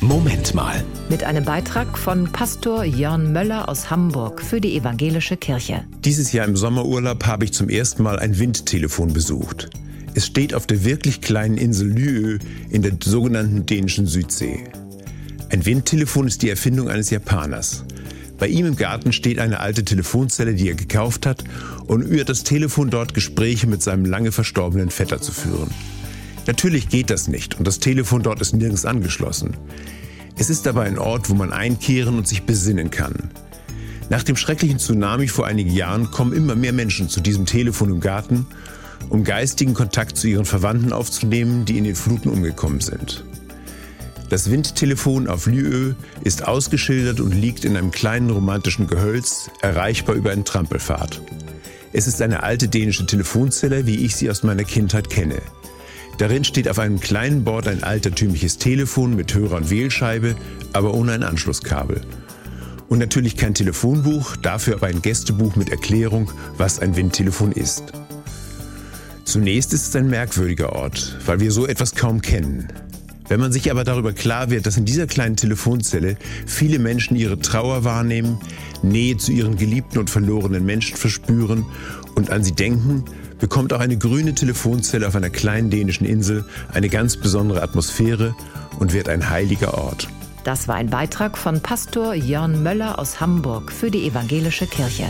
Moment mal. Mit einem Beitrag von Pastor Jörn Möller aus Hamburg für die Evangelische Kirche. Dieses Jahr im Sommerurlaub habe ich zum ersten Mal ein Windtelefon besucht. Es steht auf der wirklich kleinen Insel Lyö in der sogenannten dänischen Südsee. Ein Windtelefon ist die Erfindung eines Japaners. Bei ihm im Garten steht eine alte Telefonzelle, die er gekauft hat, und über das Telefon dort Gespräche mit seinem lange verstorbenen Vetter zu führen. Natürlich geht das nicht und das Telefon dort ist nirgends angeschlossen. Es ist aber ein Ort, wo man einkehren und sich besinnen kann. Nach dem schrecklichen Tsunami vor einigen Jahren kommen immer mehr Menschen zu diesem Telefon im Garten, um geistigen Kontakt zu ihren Verwandten aufzunehmen, die in den Fluten umgekommen sind. Das Windtelefon auf Lüö ist ausgeschildert und liegt in einem kleinen romantischen Gehölz, erreichbar über einen Trampelpfad. Es ist eine alte dänische Telefonzelle, wie ich sie aus meiner Kindheit kenne. Darin steht auf einem kleinen Board ein altertümliches Telefon mit Hörer und Wählscheibe, aber ohne ein Anschlusskabel. Und natürlich kein Telefonbuch, dafür aber ein Gästebuch mit Erklärung, was ein Windtelefon ist. Zunächst ist es ein merkwürdiger Ort, weil wir so etwas kaum kennen. Wenn man sich aber darüber klar wird, dass in dieser kleinen Telefonzelle viele Menschen ihre Trauer wahrnehmen, Nähe zu ihren geliebten und verlorenen Menschen verspüren und an sie denken, bekommt auch eine grüne Telefonzelle auf einer kleinen dänischen Insel eine ganz besondere Atmosphäre und wird ein heiliger Ort. Das war ein Beitrag von Pastor Jörn Möller aus Hamburg für die Evangelische Kirche.